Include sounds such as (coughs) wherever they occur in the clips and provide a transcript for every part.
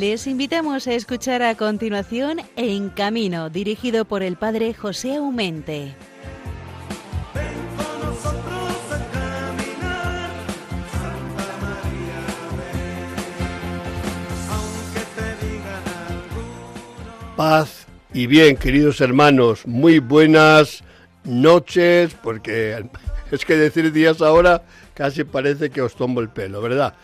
Les invitamos a escuchar a continuación En Camino, dirigido por el padre José Aumente. Paz y bien, queridos hermanos, muy buenas noches, porque es que decir días ahora casi parece que os tomo el pelo, ¿verdad?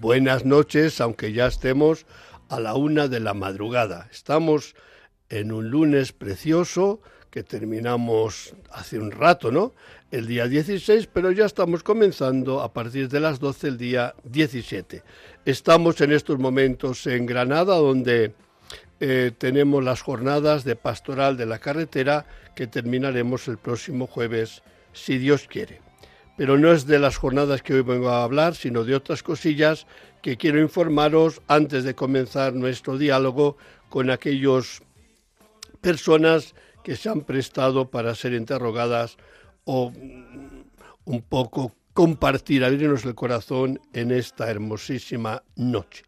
Buenas noches, aunque ya estemos a la una de la madrugada. Estamos en un lunes precioso que terminamos hace un rato, ¿no? El día 16, pero ya estamos comenzando a partir de las 12 el día 17. Estamos en estos momentos en Granada, donde eh, tenemos las jornadas de pastoral de la carretera que terminaremos el próximo jueves, si Dios quiere. Pero no es de las jornadas que hoy vengo a hablar, sino de otras cosillas que quiero informaros antes de comenzar nuestro diálogo con aquellas personas que se han prestado para ser interrogadas o mm, un poco compartir, abrirnos el corazón en esta hermosísima noche.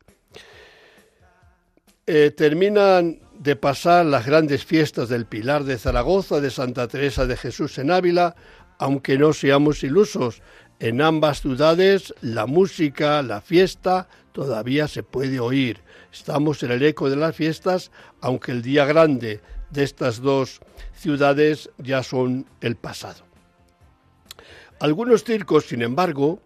Eh, terminan de pasar las grandes fiestas del Pilar de Zaragoza, de Santa Teresa de Jesús en Ávila, aunque no seamos ilusos, en ambas ciudades la música, la fiesta todavía se puede oír. Estamos en el eco de las fiestas, aunque el día grande de estas dos ciudades ya son el pasado. Algunos circos, sin embargo,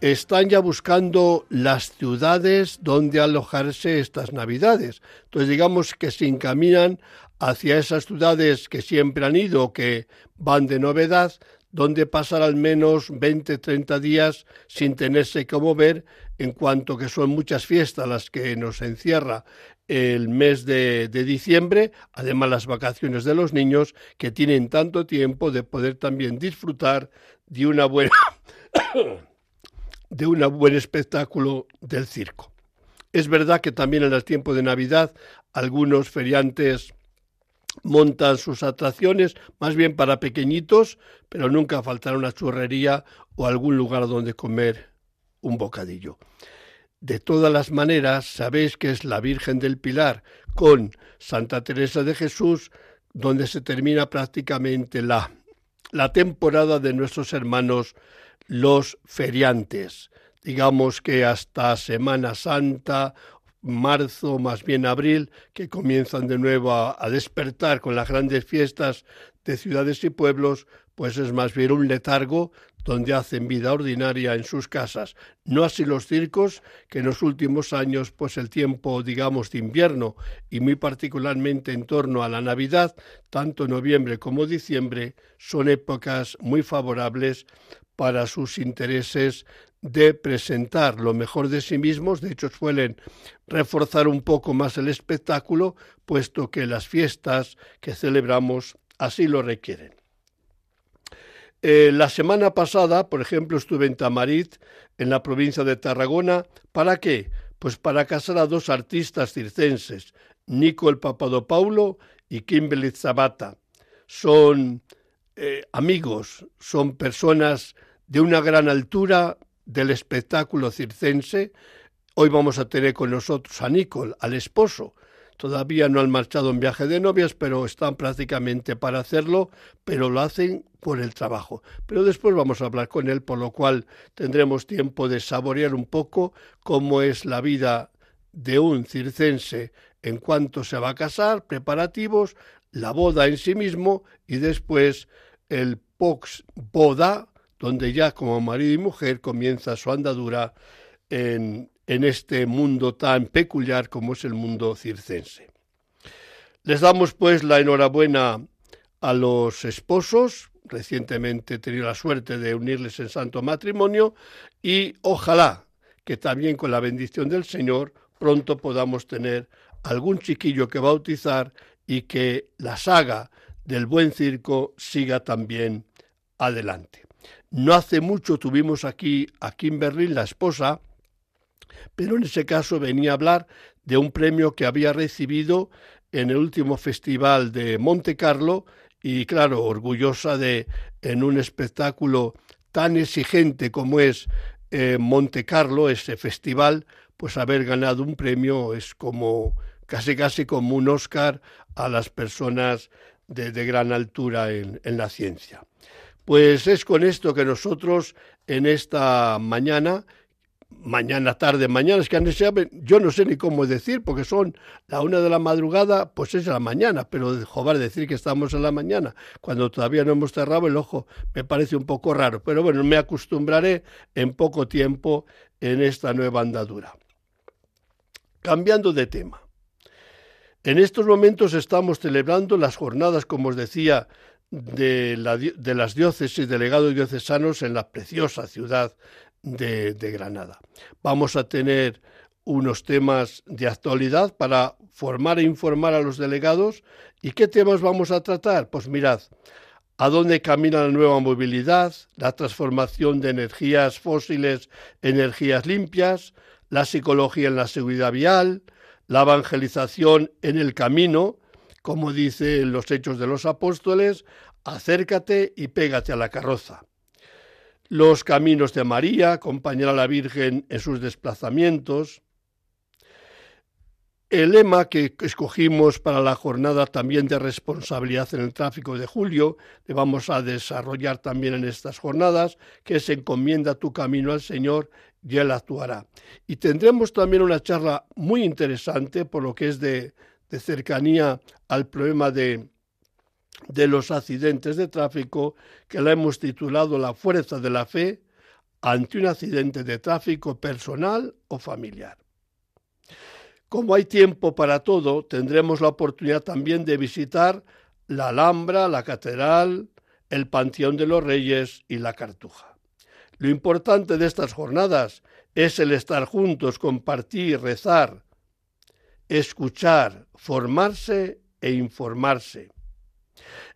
están ya buscando las ciudades donde alojarse estas navidades. Entonces digamos que se encaminan hacia esas ciudades que siempre han ido, que van de novedad, donde pasar al menos 20, 30 días sin tenerse que mover, en cuanto que son muchas fiestas las que nos encierra el mes de, diciembre, además las vacaciones de los niños, que tienen tanto tiempo de poder también disfrutar de una buena (coughs) de un buen espectáculo del circo. Es verdad que también en el tiempo de Navidad algunos feriantes montan sus atracciones, más bien para pequeñitos, pero nunca faltará una churrería o algún lugar donde comer un bocadillo. De todas las maneras, sabéis que es la Virgen del Pilar con Santa Teresa de Jesús, donde se termina prácticamente la, la temporada de nuestros hermanos los feriantes. Digamos que hasta Semana Santa marzo, más bien abril, que comienzan de nuevo a, despertar con las grandes fiestas de ciudades y pueblos, pues es más bien un letargo donde hacen vida ordinaria en sus casas. No así los circos, que en los últimos años, pues el tiempo, digamos, de invierno y muy particularmente en torno a la Navidad, tanto noviembre como diciembre, son épocas muy favorables para sus intereses de presentar lo mejor de sí mismos, de hecho suelen reforzar un poco más el espectáculo, puesto que las fiestas que celebramos así lo requieren. Eh, la semana pasada, por ejemplo, estuve en Tamarit, en la provincia de Tarragona. ¿Para qué? Pues para casar a dos artistas circenses, Nico el Papadopaulo y Kimberly Zabata. Son eh, amigos, son personas de una gran altura del espectáculo circense. Hoy vamos a tener con nosotros a Nicole, al esposo. Todavía no han marchado en viaje de novias, pero están prácticamente para hacerlo, pero lo hacen por el trabajo. Pero después vamos a hablar con él, por lo cual tendremos tiempo de saborear un poco cómo es la vida de un circense en cuanto se va a casar, preparativos, la boda en sí mismo y después el pox boda, donde ya como marido y mujer comienza su andadura en, este mundo tan peculiar como es el mundo circense. Les damos pues la enhorabuena a los esposos, recientemente he tenido la suerte de unirles en santo matrimonio y ojalá que también con la bendición del Señor pronto podamos tener algún chiquillo que bautizar y que la saga del buen circo siga también adelante. No hace mucho tuvimos aquí a Kimberly, la esposa, pero en ese caso venía a hablar de un premio que había recibido en el último festival de Monte Carlo y claro, orgullosa de en un espectáculo tan exigente como es eh, Monte Carlo, ese festival, pues haber ganado un premio es como casi casi como un Oscar a las personas de, gran altura en, en la ciencia. Pues es con esto que nosotros en esta mañana mañana, tarde, mañana, es que yo no sé ni cómo decir, porque son la una de la madrugada, pues es la mañana, pero joder, decir que estamos en la mañana, cuando todavía no hemos cerrado el ojo, me parece un poco raro, pero bueno, me acostumbraré en poco tiempo en esta nueva andadura. Cambiando de tema. En estos momentos estamos celebrando las jornadas, como os decía, de, la, de las diócesis, delegados diocesanos en la preciosa ciudad de, Granada. Vamos a tener unos temas de actualidad para formar e informar a los delegados. ¿Y qué temas vamos a tratar? Pues mirad, ¿a dónde camina la nueva movilidad? La transformación de energías fósiles en energías limpias, la psicología en la seguridad vial, la evangelización en el camino, como dice en los Hechos de los Apóstoles, acércate y pégate a la carroza los caminos de María, acompañar a la Virgen en sus desplazamientos. El lema que escogimos para la jornada también de responsabilidad en el tráfico de julio, le vamos a desarrollar también en estas jornadas, que se encomienda tu camino al Señor y Él actuará. Y tendremos también una charla muy interesante por lo que es de, de cercanía al problema de, de los accidentes de tráfico que la hemos titulado La fuerza de la fe ante un accidente de tráfico personal o familiar. Como hay tiempo para todo, tendremos la oportunidad también de visitar la Alhambra, la Catedral, el Panteón de los Reyes y la Cartuja. Lo importante de estas jornadas es el estar juntos, compartir, rezar, escuchar, formarse e informarse.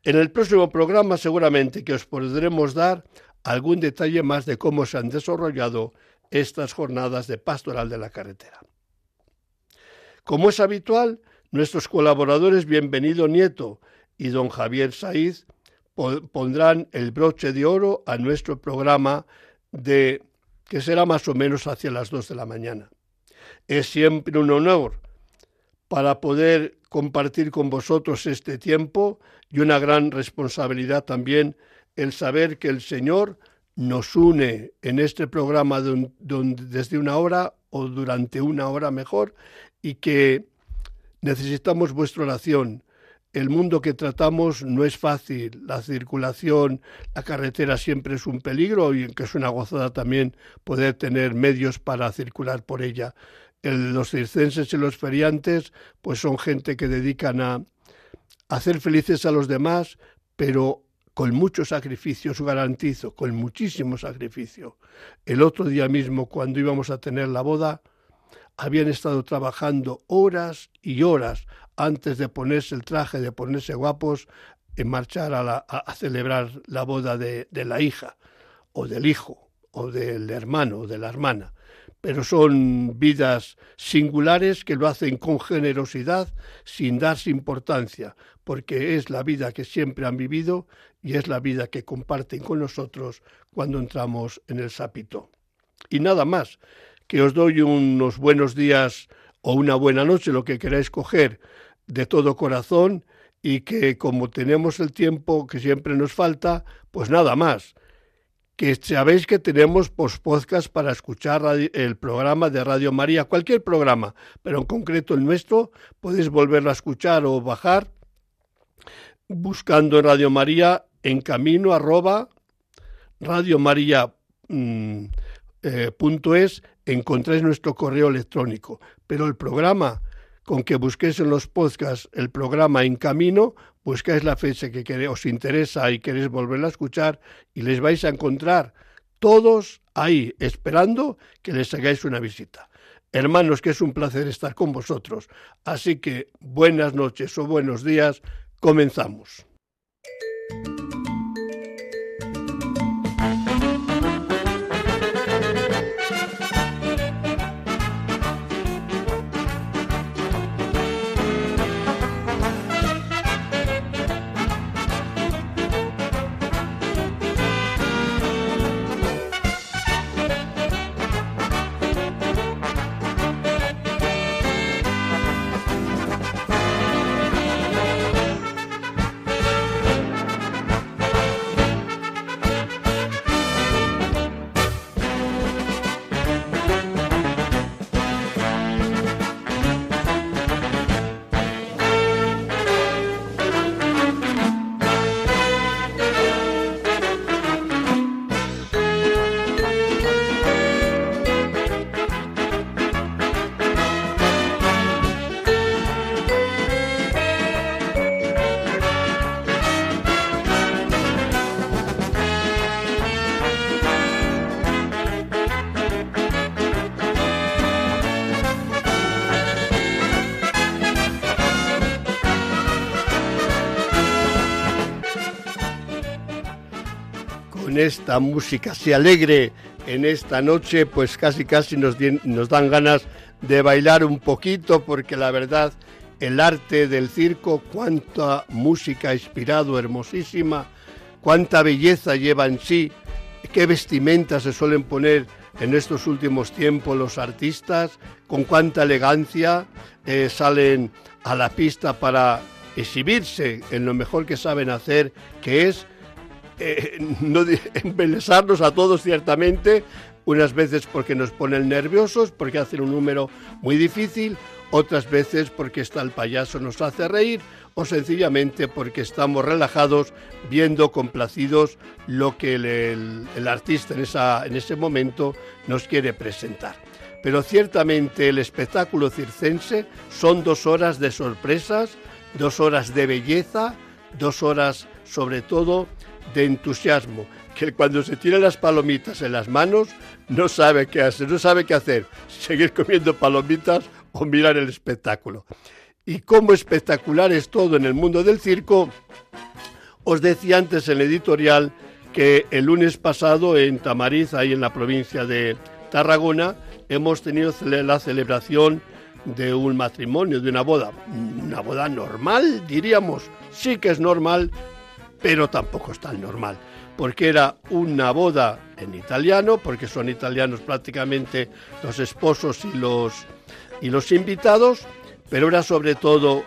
En el próximo programa seguramente que os podremos dar algún detalle más de cómo se han desarrollado estas jornadas de pastoral de la carretera. Como es habitual, nuestros colaboradores Bienvenido Nieto y don Javier Saiz pondrán el broche de oro a nuestro programa de que será más o menos hacia las dos de la mañana. Es siempre un honor para poder compartir con vosotros este tiempo y una gran responsabilidad también el saber que el Señor nos une en este programa desde una hora o durante una hora mejor y que necesitamos vuestra oración. El mundo que tratamos no es fácil, la circulación, la carretera siempre es un peligro y que es una gozada también poder tener medios para circular por ella los circenses y los feriantes pues son gente que dedican a hacer felices a los demás, pero con mucho sacrificio, os garantizo, con muchísimo sacrificio. El otro día mismo, cuando íbamos a tener la boda, habían estado trabajando horas y horas antes de ponerse el traje, de ponerse guapos, en marchar a, celebrar la boda de la hija, o del hijo, o del hermano, o de la hermana pero son vidas singulares que lo hacen con generosidad, sin darse importancia, porque es la vida que siempre han vivido y es la vida que comparten con nosotros cuando entramos en el sapito. Y nada más, que os doy unos buenos días o una buena noche, lo que queráis coger, de todo corazón, y que como tenemos el tiempo que siempre nos falta, pues nada más que sabéis que tenemos post-podcast para escuchar el programa de Radio María, cualquier programa, pero en concreto el nuestro, podéis volverlo a escuchar o bajar buscando en Radio María en camino arroba radiomaria.es mm, eh, encontráis nuestro correo electrónico. Pero el programa con que busquéis en los podcasts el programa En Camino, buscáis la fecha que os interesa y queréis volverla a escuchar y les vais a encontrar todos ahí esperando que les hagáis una visita. Hermanos, que es un placer estar con vosotros. Así que buenas noches o buenos días, comenzamos. Esta música así alegre en esta noche, pues casi casi nos, nos dan ganas de bailar un poquito, porque la verdad, el arte del circo, cuánta música ha inspirado, hermosísima, cuánta belleza lleva en sí, qué vestimentas se suelen poner en estos últimos tiempos los artistas, con cuánta elegancia eh, salen a la pista para exhibirse en lo mejor que saben hacer, que es eh, no (laughs) embelesarnos a todos ciertamente, unas veces porque nos ponen nerviosos, porque hacen un número muy difícil, otras veces porque está el payaso nos hace reír o sencillamente porque estamos relajados viendo complacidos lo que el, artista en, esa, en ese momento nos quiere presentar. Pero ciertamente el espectáculo circense son dos horas de sorpresas, dos horas de belleza, dos horas sobre todo de entusiasmo, que cuando se tiene las palomitas en las manos no sabe qué hacer, no sabe qué hacer, seguir comiendo palomitas o mirar el espectáculo. Y como espectacular es todo en el mundo del circo, os decía antes en el editorial que el lunes pasado en Tamariz, ahí en la provincia de Tarragona, hemos tenido la celebración de un matrimonio, de una boda. Una boda normal, diríamos. Sí que es normal, pero tampoco es tan normal, porque era una boda en italiano, porque son italianos prácticamente los esposos y los, y los invitados, pero era sobre todo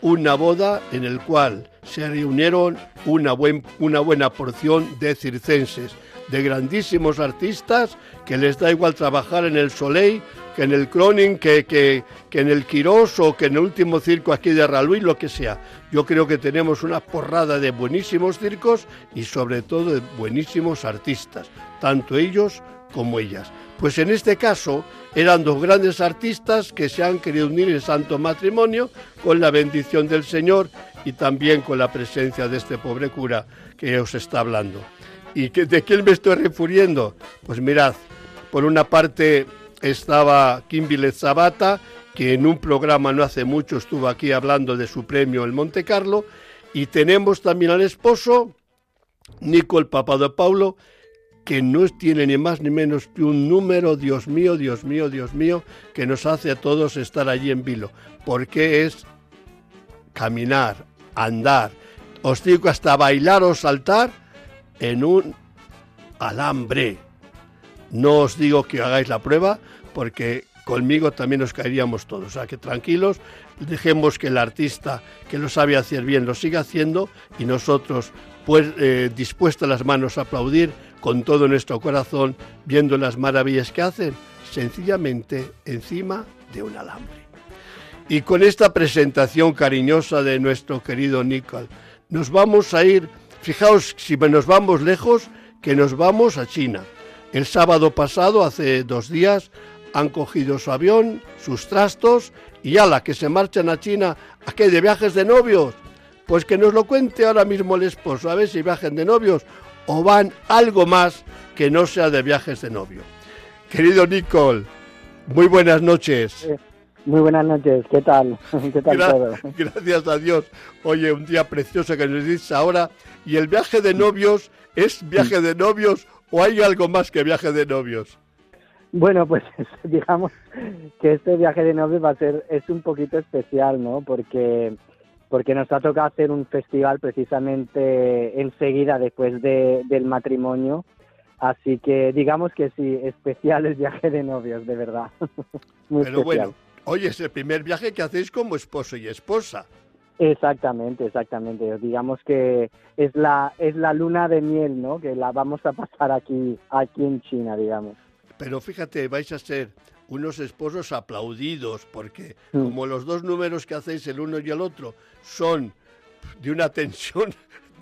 una boda en el cual se reunieron una, una buena porción de circenses, de grandísimos artistas que les da igual trabajar en el Soleil que en el Cronin, que, que, en el Quirós o que en el último circo aquí de Raluí, lo que sea. Yo creo que tenemos una porrada de buenísimos circos y sobre todo de buenísimos artistas, tanto ellos como ellas. Pues en este caso eran dos grandes artistas que se han querido unir en santo matrimonio con la bendición del Señor y también con la presencia de este pobre cura que os está hablando. ¿Y de quién me estoy refiriendo? Pues mirad, por una parte estaba Kimberly Zabata, que en un programa no hace mucho estuvo aquí hablando de su premio el Monte Carlo, y tenemos también al esposo, Nicol Paulo, que no tiene ni más ni menos que un número, Dios mío, Dios mío, Dios mío, que nos hace a todos estar allí en vilo, porque es caminar, andar, os digo hasta bailar o saltar en un alambre. No os digo que hagáis la prueba porque conmigo también nos caeríamos todos. O sea que tranquilos, dejemos que el artista que lo sabe hacer bien lo siga haciendo y nosotros pues eh, dispuestos las manos a aplaudir con todo nuestro corazón viendo las maravillas que hacen sencillamente encima de un alambre. Y con esta presentación cariñosa de nuestro querido Nicol, nos vamos a ir, fijaos si nos vamos lejos, que nos vamos a China. El sábado pasado, hace dos días, han cogido su avión, sus trastos y ala, que se marchan a China. ¿A qué? ¿De viajes de novios? Pues que nos lo cuente ahora mismo el esposo, a ver si viajen de novios o van algo más que no sea de viajes de novio. Querido Nicole, muy buenas noches. Muy buenas noches, ¿qué tal? (laughs) ¿Qué tal todo? (laughs) Gracias a Dios. Oye, un día precioso que nos dices ahora. ¿Y el viaje de novios es viaje de novios ¿O hay algo más que viaje de novios? Bueno, pues (laughs) digamos que este viaje de novios va a ser, es un poquito especial, ¿no? Porque, porque nos ha tocado hacer un festival precisamente enseguida después del matrimonio. Así que digamos que sí, especial el viaje de novios, de verdad. Muy Pero bueno, hoy es el primer viaje que hacéis como esposo y esposa. Exactamente, exactamente. Digamos que es la es la luna de miel, ¿no? Que la vamos a pasar aquí aquí en China, digamos. Pero fíjate, vais a ser unos esposos aplaudidos porque mm. como los dos números que hacéis el uno y el otro son de una tensión,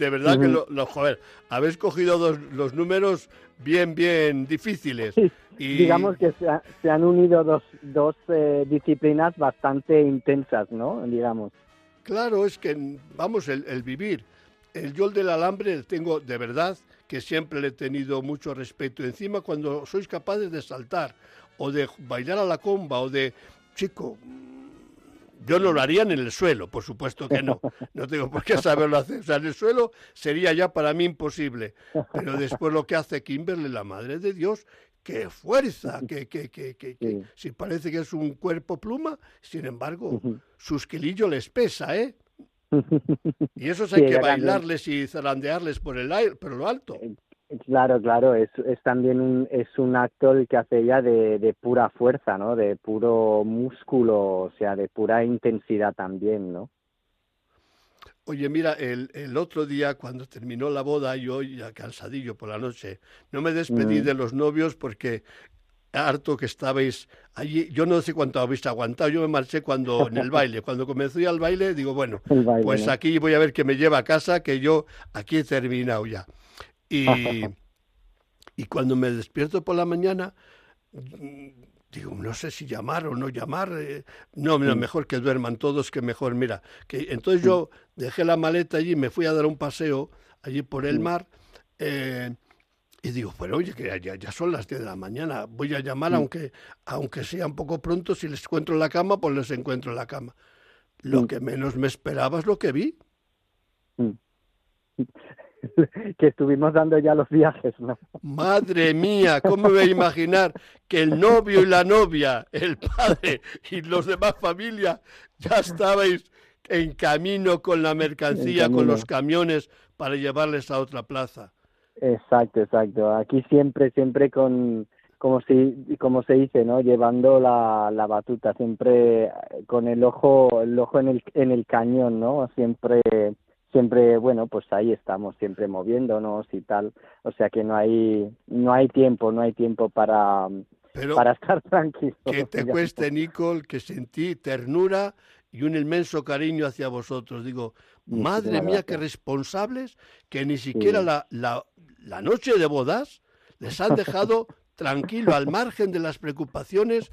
de verdad que lo, joder, habéis cogido dos, los números bien bien difíciles. Y... Digamos que se, han unido dos, dos eh, disciplinas bastante intensas, ¿no? Digamos. Claro, es que, vamos, el, vivir. El yol del alambre tengo de verdad que siempre le he tenido mucho respeto. Encima, cuando sois capaces de saltar o de bailar a la comba o de, chico, Yo no lo haría en el suelo, por supuesto que no. No tengo por qué saberlo hacer. O sea, en el suelo sería ya para mí imposible. Pero después lo que hace Kimberly, la madre de Dios, qué fuerza, que, que, que, que, si parece que es un cuerpo pluma, sin embargo, sus kilillos les pesa, ¿eh? (laughs) Y esos hay que bailarles y zarandearles por el aire, por lo alto. Claro, claro, es, es también un, es un acto el que hace ella de, de pura fuerza, ¿no? De puro músculo, o sea, de pura intensidad también, ¿no? Oye, mira, el, el, otro día cuando terminó la boda, yo ya cansadillo por la noche, no me despedí mm. de los novios porque harto que estabais allí. Yo no sé cuánto habéis aguantado. Yo me marché cuando en el baile. (laughs) Cuando comencé al baile, digo, bueno, pues aquí voy a ver que me lleva a casa, que yo aquí he terminado ya. Y, (laughs) y cuando me despierto por la mañana, digo, no sé si llamar o no llamar. Eh, no, mejor que duerman todos, que mejor. Mira, que entonces yo dejé la maleta allí, me fui a dar un paseo allí por el mar. Eh, y digo, pues oye, que ya, ya, son las 10 de la mañana, voy a llamar, aunque, aunque sea un poco pronto, si les encuentro en la cama, pues les encuentro en la cama. Lo que menos me esperaba es lo que vi. (laughs) que estuvimos dando ya los viajes, ¿no? Madre mía, ¿cómo me voy a imaginar que el novio y la novia, el padre y los demás familia ya estabais en camino con la mercancía, con los camiones para llevarles a otra plaza? Exacto, exacto. Aquí siempre, siempre con, como si, como se dice, ¿no? Llevando la, la batuta, siempre con el ojo, el ojo en el, en el cañón, ¿no? Siempre, siempre, bueno, pues ahí estamos, siempre moviéndonos y tal. O sea que no hay, no hay tiempo, no hay tiempo para, para estar (laughs) tranquilo. Que te cueste, Nicole, que sentí ternura y un inmenso cariño hacia vosotros. Digo, madre mía, qué responsables que ni siquiera la, la, la noche de bodas les han dejado (laughs) tranquilo, al margen de las preocupaciones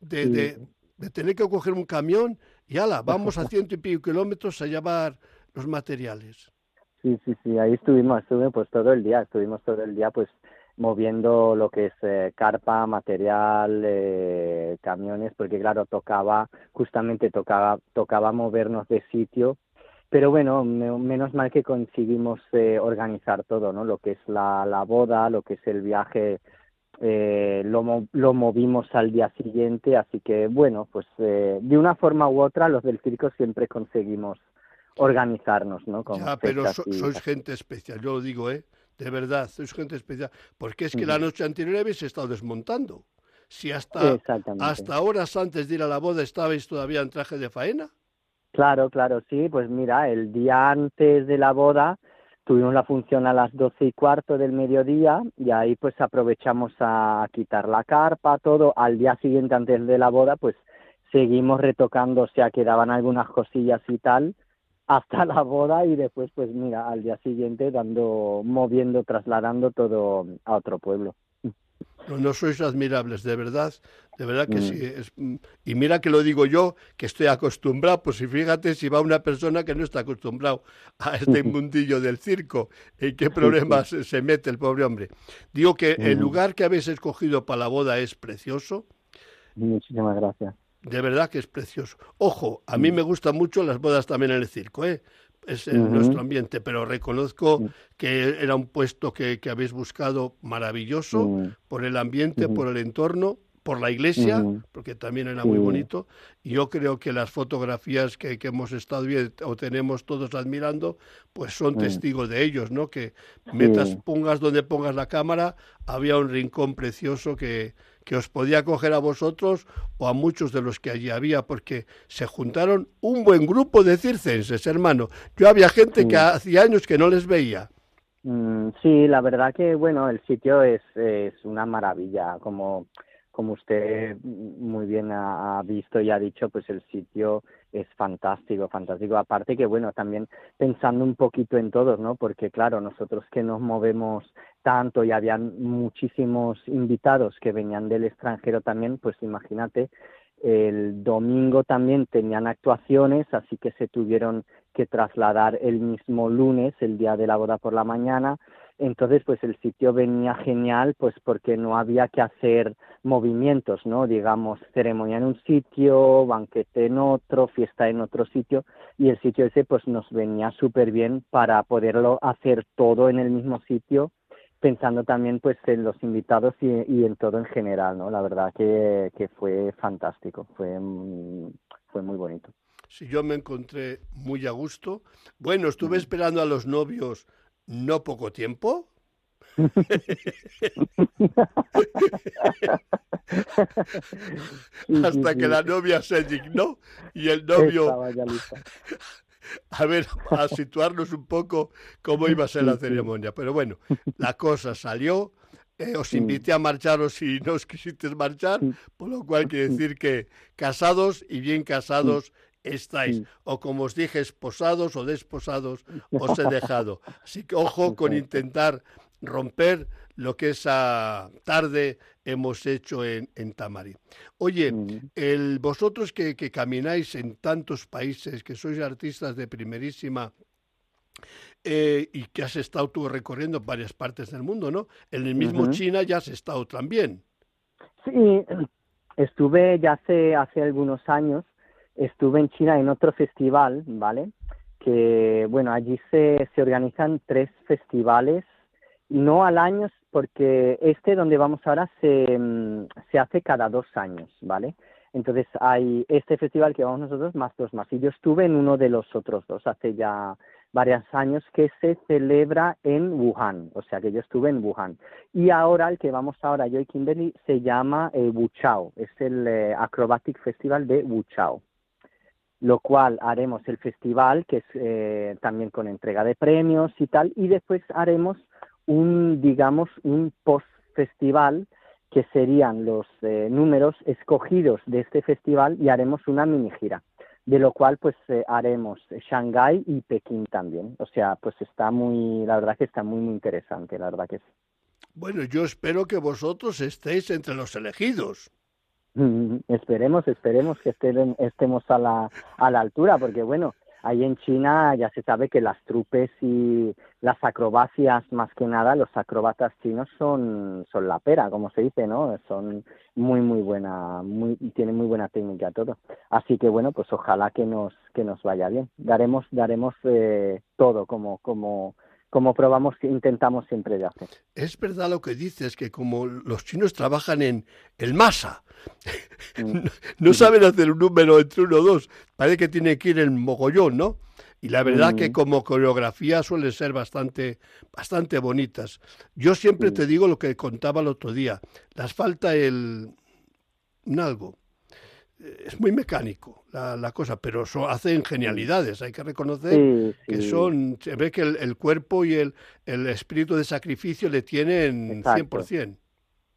de, de, tener que coger un camión y ala, vamos a (laughs) ciento y pico kilómetros a llevar los materiales. Sí, sí, sí, ahí estuvimos, estuvimos pues todo el día, estuvimos todo el día pues moviendo lo que es eh, carpa, material, eh, camiones, porque claro, tocaba, justamente tocaba, tocaba movernos de sitio pero bueno, menos mal que conseguimos eh, organizar todo, ¿no? Lo que es la, la boda, lo que es el viaje, eh, lo, lo movimos al día siguiente, así que bueno, pues eh, de una forma u otra los del circo siempre conseguimos organizarnos, ¿no? ya, pero sois gente especial, yo lo digo, ¿eh? De verdad, sois gente especial, porque es que la noche anterior habéis estado desmontando. Si hasta, hasta horas antes de ir a la boda estabais todavía en traje de faena. Claro, claro, sí, pues mira, el día antes de la boda tuvimos la función a las doce y cuarto del mediodía y ahí pues aprovechamos a quitar la carpa, todo. Al día siguiente antes de la boda pues seguimos retocando, o sea, quedaban algunas cosillas y tal hasta la boda y después pues mira, al día siguiente dando, moviendo, trasladando todo a otro pueblo. No, no sois admirables, de verdad, de verdad que sí. Mm. Es, mm, y mira que lo digo yo, que estoy acostumbrado, pues si fíjate si va una persona que no está acostumbrado a este (laughs) mundillo del circo, en qué problemas se mete el pobre hombre. Digo que el mm. lugar que habéis escogido para la boda es precioso. Muchísimas gracias. De verdad que es precioso. Ojo, a mí me gustan mucho las bodas también en el circo, ¿eh? es en nuestro ambiente, pero reconozco que era un puesto que, que habéis buscado maravilloso por el ambiente, por el entorno, por la iglesia, porque también era muy bonito. Y yo creo que las fotografías que, que hemos estado viendo o tenemos todos admirando, pues son testigos de ellos, ¿no? Que metas, pongas donde pongas la cámara, había un rincón precioso que, que os podía coger a vosotros o a muchos de los que allí había, porque se juntaron un buen grupo de circenses, hermano. Yo había gente que hacía años que no les veía. Mm, sí, la verdad que, bueno, el sitio es, es una maravilla, como como usted muy bien ha, visto y ha dicho, pues el sitio es fantástico, fantástico. Aparte que, bueno, también pensando un poquito en todos, ¿no? Porque, claro, nosotros que nos movemos tanto y habían muchísimos invitados que venían del extranjero también, pues imagínate, el domingo también tenían actuaciones, así que se tuvieron que trasladar el mismo lunes, el día de la boda por la mañana, Entonces, pues el sitio venía genial, pues porque no había que hacer movimientos, ¿no? Digamos, ceremonia en un sitio, banquete en otro, fiesta en otro sitio, y el sitio ese, pues nos venía súper bien para poderlo hacer todo en el mismo sitio, pensando también, pues, en los invitados y, en todo en general, ¿no? La verdad que, que fue fantástico, fue, fue muy bonito. Sí, yo me encontré muy a gusto. Bueno, estuve esperando a los novios no poco tiempo. Hasta que la novia se dignó y el novio... (laughs) A ver, a situarnos un poco cómo iba a ser la ceremonia. Pero bueno, la cosa salió. Eh, os invité a marcharos si no os quisisteis marchar, por lo cual quiere decir que casados y bien casados estáis, o como os dije, esposados o desposados, (laughs) os he dejado. Así que ojo con intentar romper lo que esa tarde hemos hecho en, en Tamari. Oye, el, vosotros que, camináis en tantos países, que sois artistas de primerísima eh, y que has estado tú recorriendo varias partes del mundo, ¿no? En el mismo China ya has estado también. Sí, estuve ya hace, hace algunos años estuve en China en otro festival, ¿vale? Que, bueno, allí se, organizan tres festivales, no al año, porque este donde vamos ahora se, mm, se hace cada dos años, ¿vale? Entonces hay este festival que vamos nosotros más dos más. Y yo estuve en uno de los otros dos hace ya varios años que se celebra en Wuhan, o sea que yo estuve en Wuhan. Y ahora el que vamos ahora yo y Kimberly se llama eh, Wuchao, es el eh, Acrobatic Festival de Wuchao lo cual haremos el festival, que es eh, también con entrega de premios y tal, y después haremos un, digamos, un post-festival, que serían los eh, números escogidos de este festival y haremos una mini gira, de lo cual pues eh, haremos Shanghái y Pekín también. O sea, pues está muy, la verdad que está muy, muy interesante, la verdad que es. Bueno, yo espero que vosotros estéis entre los elegidos. Esperemos, esperemos que estemos a la, a la altura, porque bueno, ahí en China ya se sabe que las trupes y las acrobacias, más que nada, los acróbatas chinos son, son la pera, como se dice, ¿no? Son muy, muy buena, muy, tienen muy buena técnica todo. Así que bueno, pues ojalá que nos, que nos vaya bien. Daremos, daremos eh, todo como, como, como probamos que intentamos siempre de hacer. Es verdad lo que dices, que como los chinos trabajan en el masa, mm. (laughs) no, saben hacer un número entre uno o dos, parece que tiene que ir en mogollón, ¿no? Y la verdad que mm. como coreografía suelen ser bastante, bastante bonitas. Yo siempre te digo lo que contaba el otro día, les falta el un algo, es muy mecánico la, cosa, pero hacen genialidades. Hay que reconocer que son, se ve que el, cuerpo y el, el, espíritu de sacrificio le tienen Exacto. 100%.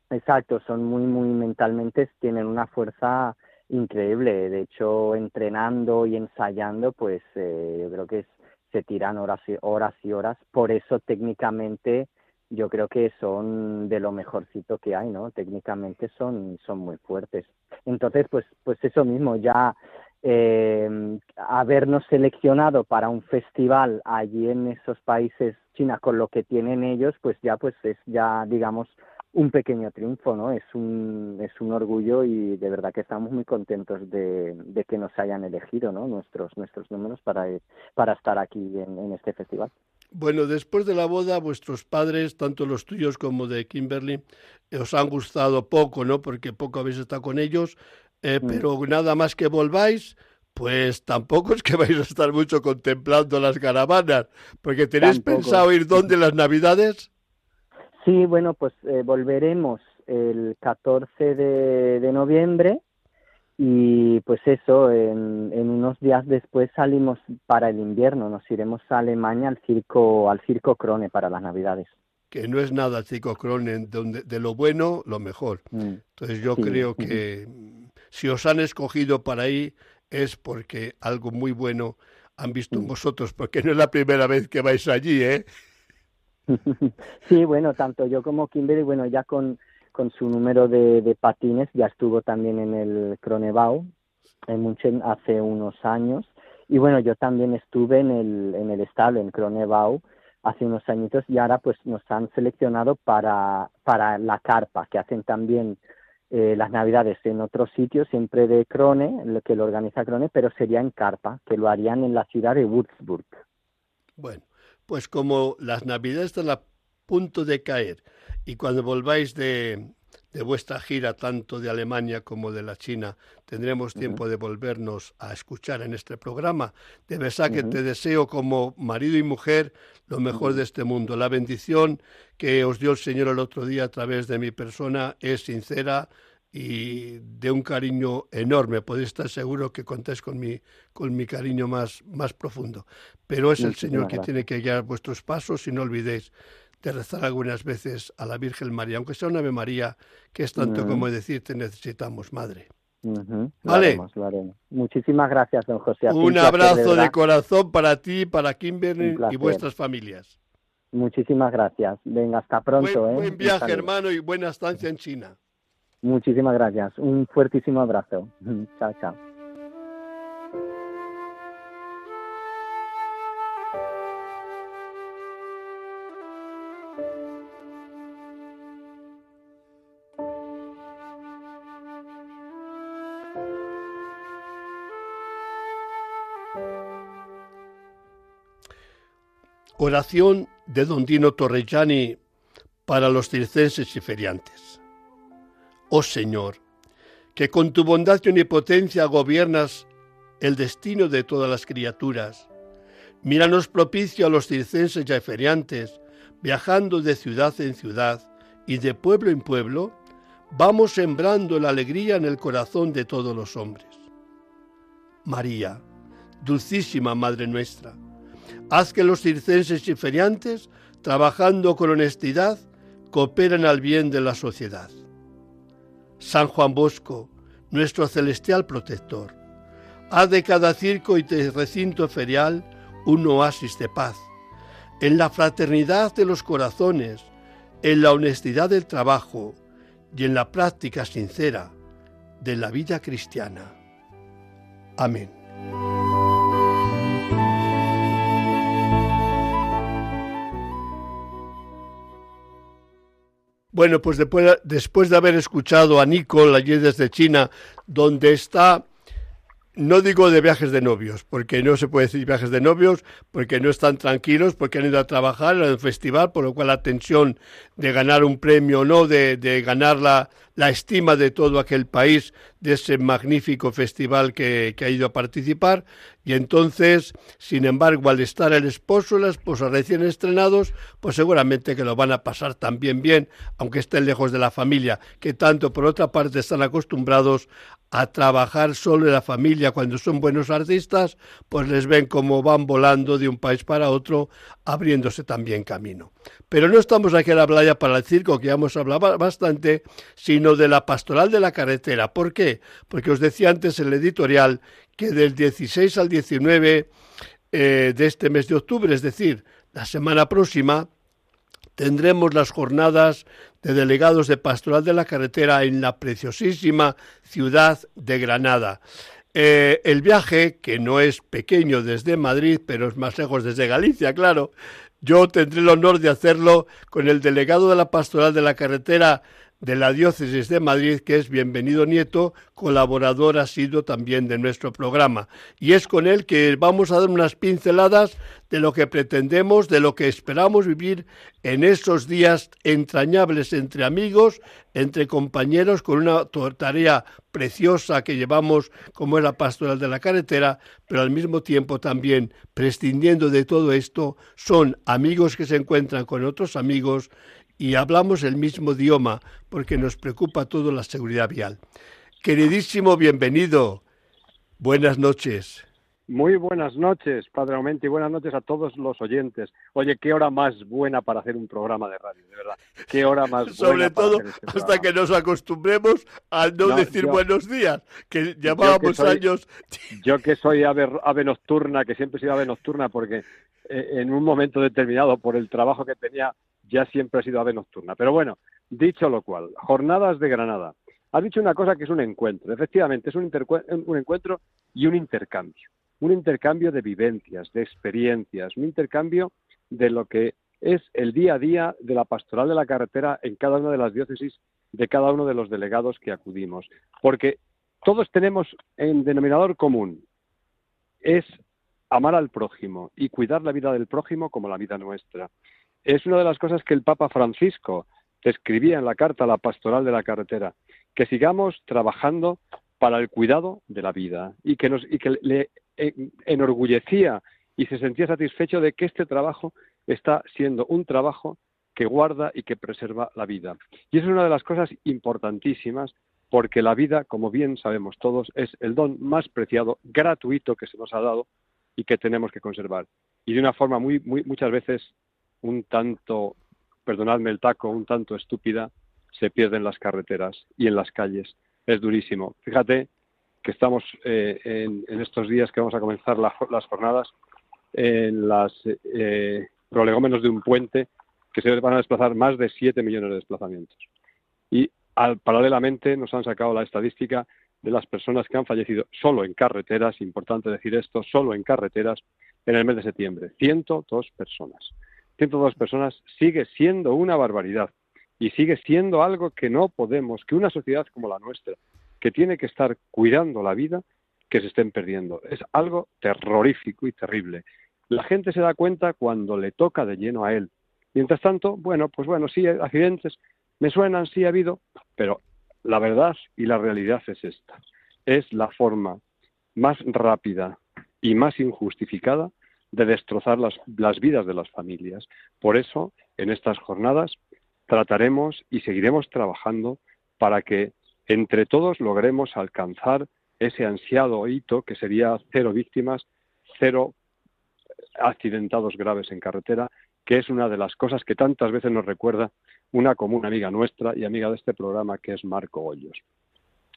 Exacto, son muy, muy mentalmente, tienen una fuerza increíble. De hecho, entrenando y ensayando, pues eh, yo creo que se tiran horas y, horas y horas. Por eso técnicamente yo creo que son de lo mejorcito que hay, ¿no? Técnicamente son, son muy fuertes. Entonces, pues, pues eso mismo, ya eh, habernos seleccionado para un festival allí en esos países China con lo que tienen ellos, pues ya pues es ya digamos un pequeño triunfo, ¿no? Es un, es un orgullo y de verdad que estamos muy contentos de, de que nos hayan elegido, ¿no? Nuestros, nuestros números para, para estar aquí en, en este festival. Bueno, después de la boda, vuestros padres, tanto los tuyos como de Kimberly, eh, os han gustado poco, ¿no? Porque poco habéis estado con ellos, eh, mm. pero nada más que volváis, pues tampoco es que (laughs) vais a estar mucho contemplando las caravanas, porque tenéis pensado ir dónde las Navidades. Sí, bueno, pues eh, volveremos el 14 de, de noviembre y pues eso, en, en, unos días después salimos para el invierno, nos iremos a Alemania al circo, al circo para las Navidades. Que no es nada el circo Krone, donde, de lo bueno, lo mejor. Mm. Entonces yo creo que si os han escogido para ahí es porque algo muy bueno han visto mm. vosotros, porque no es la primera vez que vais allí, ¿eh? (laughs) sí, bueno, tanto yo como Kimberly, bueno, ya con con su número de, patines, ya estuvo también en el Cronebau en München hace unos años. Y bueno, yo también estuve en el, en el estable, en Cronebau, hace unos añitos y ahora pues nos han seleccionado para, para la carpa, que hacen también eh, las navidades en otro sitio, siempre de Crone, que lo organiza Crone, pero sería en carpa, que lo harían en la ciudad de Würzburg. Bueno, pues como las navidades están a punto de caer y cuando volváis de, de vuestra gira, tanto de Alemania como de la China, tendremos tiempo de volvernos a escuchar en este programa. De verdad que te deseo como marido y mujer lo mejor de este mundo. La bendición que os dio el Señor el otro día a través de mi persona es sincera y de un cariño enorme. Podéis estar seguro que contáis con mi, con mi cariño más, más profundo. Pero es el Señor que tiene que guiar vuestros pasos y no olvidéis de rezar algunas veces a la Virgen María, aunque sea una Ave María, que es tanto como decir te necesitamos, Madre. Vale. Muchísimas gracias, don José. Un, abrazo de, corazón para ti, para Kimberly y vuestras familias. Muchísimas gracias. Venga, hasta pronto. Buen, ¿eh? buen viaje, hermano, y buena estancia en China. Muchísimas gracias. Un fuertísimo abrazo. (laughs) chao, chao. Oración de Don Dino Torrellani para los circenses y feriantes. Oh Señor, que con tu bondad y omnipotencia gobiernas el destino de todas las criaturas, míranos propicio a los circenses y feriantes, viajando de ciudad en ciudad y de pueblo en pueblo, vamos sembrando la alegría en el corazón de todos los hombres. María, dulcísima Madre nuestra, Haz que los circenses y feriantes, trabajando con honestidad, cooperen al bien de la sociedad. San Juan Bosco, nuestro celestial protector, haz de cada circo y recinto ferial un oasis de paz, en la fraternidad de los corazones, en la honestidad del trabajo y en la práctica sincera de la vida cristiana. Amén. Bueno, pues después, después de haber escuchado a Nicole allí desde China, donde está no digo de viajes de novios, porque no se puede decir viajes de novios, porque no están tranquilos, porque han ido a trabajar el festival, por lo cual la tensión de ganar un premio o no, de, de ganar la, la, estima de todo aquel país, de ese magnífico festival que, ha ido a participar. Y entonces, sin embargo, al estar el esposo y la esposa recién estrenados, pues seguramente que lo van a pasar también bien, aunque estén lejos de la familia, que tanto por otra parte están acostumbrados a trabajar solo en la familia cuando son buenos artistas, pues les ven como van volando de un país para otro, abriéndose también camino. Pero no estamos aquí en la playa para el circo, que ya hemos hablado bastante, sino de la pastoral de la carretera. ¿Por qué? Porque os decía antes en el editorial que del 16 al 19 eh, de este mes de octubre, es decir, la semana próxima, tendremos las jornadas de delegados de Pastoral de la Carretera en la preciosísima ciudad de Granada. Eh, el viaje, que no es pequeño desde Madrid, pero es más lejos desde Galicia, claro, yo tendré el honor de hacerlo con el delegado de la Pastoral de la Carretera de la Diócesis de Madrid, que es Bienvenido Nieto, colaborador ha sido también de nuestro programa. Y es con él que vamos a dar unas pinceladas de lo que pretendemos, de lo que esperamos vivir en esos días entrañables entre amigos, entre compañeros, con una tarea preciosa que llevamos como es la pastoral de la carretera, pero al mismo tiempo también prescindiendo de todo esto, son amigos que se encuentran con otros amigos y hablamos el mismo idioma porque nos preocupa todo la seguridad vial. Queridísimo, bienvenido. Buenas noches. Muy buenas noches, Padre Aumento, y buenas noches a todos los oyentes. Oye, qué hora más buena para hacer un programa de radio, de verdad. Qué hora más (laughs) buena. Sobre todo este hasta que nos acostumbremos a no, decir buenos días, que llevábamos años. (laughs) Yo que soy ave, ave, nocturna, que siempre he sido ave nocturna, porque eh, en un momento determinado, por el trabajo que tenía, ya siempre ha sido ave nocturna. Pero bueno, dicho lo cual, jornadas de Granada. Ha dicho una cosa que es un encuentro. Efectivamente, es un, un encuentro y un intercambio. Un intercambio de vivencias, de experiencias, un intercambio de lo que es el día a día de la pastoral de la carretera en cada una de las diócesis de cada uno de los delegados que acudimos. Porque todos tenemos en denominador común, es amar al prójimo y cuidar la vida del prójimo como la vida nuestra. Es una de las cosas que el Papa Francisco escribía en la carta a la pastoral de la carretera, que sigamos trabajando para el cuidado de la vida y que, nos, y que le enorgullecía y se sentía satisfecho de que este trabajo está siendo un trabajo que guarda y que preserva la vida. Y es una de las cosas importantísimas porque la vida, como bien sabemos todos, es el don más preciado, gratuito que se nos ha dado y que tenemos que conservar. Y de una forma muy, muy muchas veces un tanto, perdonadme el taco, un tanto estúpida, se pierde en las carreteras y en las calles. Es durísimo. Fíjate que estamos eh, en, estos días que vamos a comenzar las jornadas en las eh, prolegómenos de un puente que se van a desplazar más de 7 millones de desplazamientos. Y paralelamente nos han sacado la estadística de las personas que han fallecido solo en carreteras, importante decir esto, solo en carreteras, en el mes de septiembre. 102 personas. 102 personas sigue siendo una barbaridad y sigue siendo algo que no podemos, que una sociedad como la nuestra, que tiene que estar cuidando la vida, que se estén perdiendo. Es algo terrorífico y terrible. La gente se da cuenta cuando le toca de lleno a él. Mientras tanto, bueno, pues bueno, sí, accidentes me suenan, sí ha habido, pero la verdad y la realidad es esta. Es la forma más rápida y más injustificada de destrozar las, las, vidas de las familias. Por eso, en estas jornadas, trataremos y seguiremos trabajando para que entre todos logremos alcanzar ese ansiado hito que sería cero víctimas, cero accidentados graves en carretera, que es una de las cosas que tantas veces nos recuerda una común amiga nuestra y amiga de este programa, que es Marco Hoyos.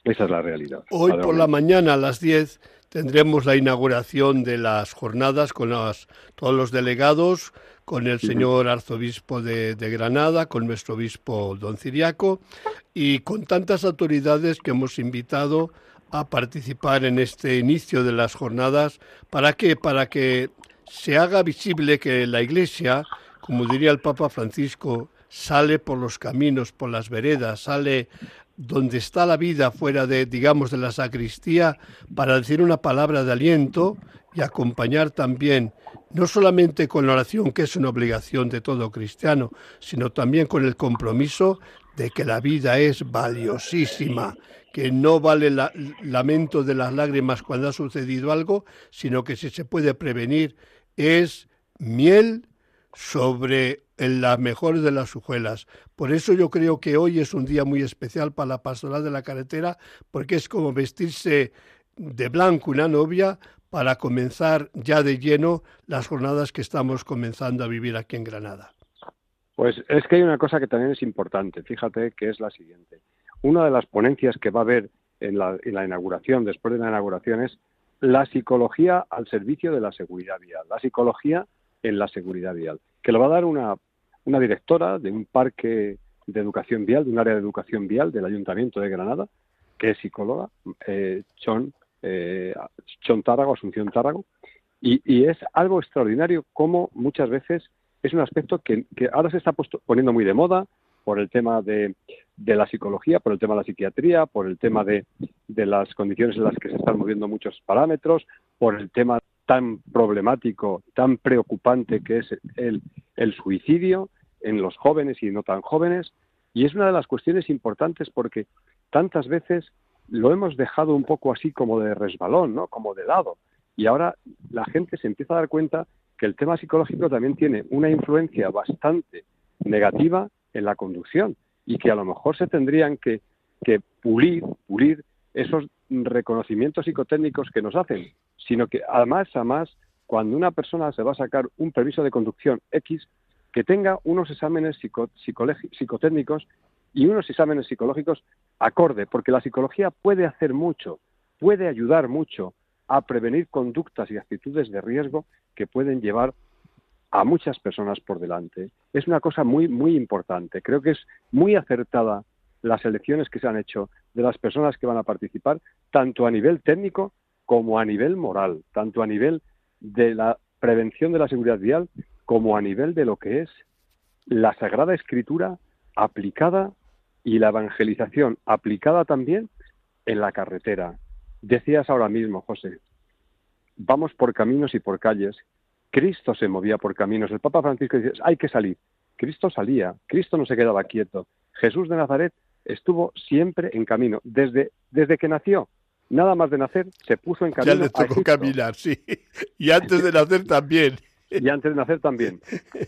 Esa es la realidad. Hoy por la mañana a las 10 tendremos la inauguración de las jornadas con todos los delegados, con el señor arzobispo de, de, Granada, con nuestro obispo don Ciriaco y con tantas autoridades que hemos invitado a participar en este inicio de las jornadas. ¿Para qué? Para que se haga visible que la Iglesia, como diría el Papa Francisco, sale por los caminos, por las veredas, sale donde está la vida fuera de, digamos, de la sacristía, para decir una palabra de aliento y acompañar también, no solamente con la oración, que es una obligación de todo cristiano, sino también con el compromiso de que la vida es valiosísima, que no vale el lamento de las lágrimas cuando ha sucedido algo, sino que si se puede prevenir es miel sobre las mejores de las sujuelas. Por eso yo creo que hoy es un día muy especial para la pastoral de la carretera, porque es como vestirse de blanco una novia para comenzar ya de lleno las jornadas que estamos comenzando a vivir aquí en Granada. Pues es que hay una cosa que también es importante, fíjate que es la siguiente. Una de las ponencias que va a haber en la, en la inauguración, después de la inauguración, es la psicología al servicio de la seguridad vial, la psicología en la seguridad vial, que lo va a dar una, una directora de un parque de educación vial, de un área de educación vial del Ayuntamiento de Granada, que es psicóloga, eh, Chon, eh, Chon Tárago, Asunción Tárago, y, es algo extraordinario como muchas veces es un aspecto que, ahora se está poniendo muy de moda, por el tema de, la psicología, por el tema de la psiquiatría, por el tema de, las condiciones en las que se están moviendo muchos parámetros, por el tema tan problemático, tan preocupante que es el suicidio en los jóvenes y no tan jóvenes. Y es una de las cuestiones importantes porque tantas veces lo hemos dejado un poco así como de resbalón, ¿no? Como de lado. Y ahora la gente se empieza a dar cuenta que el tema psicológico también tiene una influencia bastante negativa en la conducción y que a lo mejor se tendrían que, que pulir, pulir esos reconocimientos psicotécnicos que nos hacen, sino que además, además, cuando una persona se va a sacar un permiso de conducción X, que tenga unos exámenes psicotécnicos y unos exámenes psicológicos acorde, porque la psicología puede hacer mucho, puede ayudar mucho a prevenir conductas y actitudes de riesgo que pueden llevar a muchas personas por delante. Es una cosa muy, muy importante. Creo que es muy acertada las elecciones que se han hecho de las personas que van a participar, tanto a nivel técnico como a nivel moral, tanto a nivel de la prevención de la seguridad vial como a nivel de lo que es la Sagrada Escritura aplicada y la evangelización aplicada también en la carretera. Decías ahora mismo, José, vamos por caminos y por calles. Cristo se movía por caminos. El Papa Francisco dice, hay que salir. Cristo salía, Cristo no se quedaba quieto. Jesús de Nazaret estuvo siempre en camino, desde, desde que nació. Nada más de nacer, se puso en camino. Ya le tocó caminar, sí. Y antes de nacer también. (laughs) Y antes de nacer también.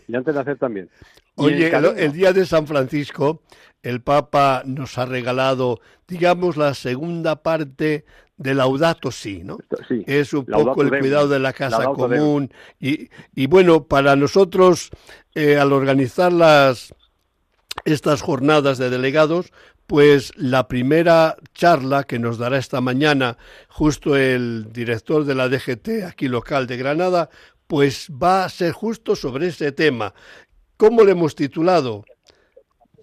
Y antes de nacer también. Oye, el, día de San Francisco, el Papa nos ha regalado, digamos, la segunda parte de Laudato Si, ¿no? Sí. Es un poco el cuidado de la casa común. Y, y, bueno, para nosotros, eh, al organizar las, estas jornadas de delegados, pues la primera charla que nos dará esta mañana justo el director de la DGT aquí local de Granada, pues va a ser justo sobre ese tema. ¿Cómo le hemos titulado?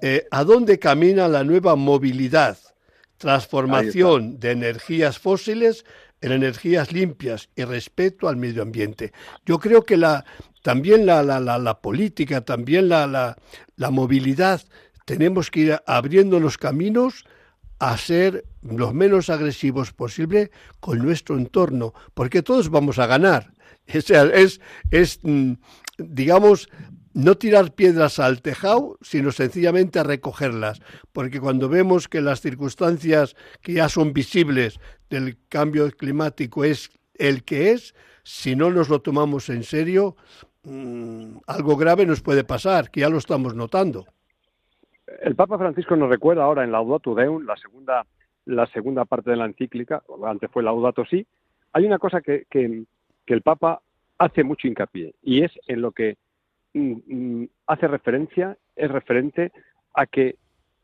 Eh, ¿A dónde camina la nueva movilidad? Transformación de energías fósiles en energías limpias y respeto al medio ambiente. Yo creo que la, también la, la, la política, también la, movilidad tenemos que ir abriendo los caminos a ser los menos agresivos posible con nuestro entorno, porque todos vamos a ganar. (laughs) Es, mm, digamos, no tirar piedras al tejado, sino sencillamente a recogerlas, porque cuando vemos que las circunstancias que ya son visibles del cambio climático es el que es, si no nos lo tomamos en serio, mm, algo grave nos puede pasar, que ya lo estamos notando. El Papa Francisco nos recuerda ahora en Laudato Deum, la segunda, la segunda parte de la encíclica, antes fue Laudato Si, hay una cosa que, el Papa hace mucho hincapié y es en lo que mm, mm, hace referencia, es referente a que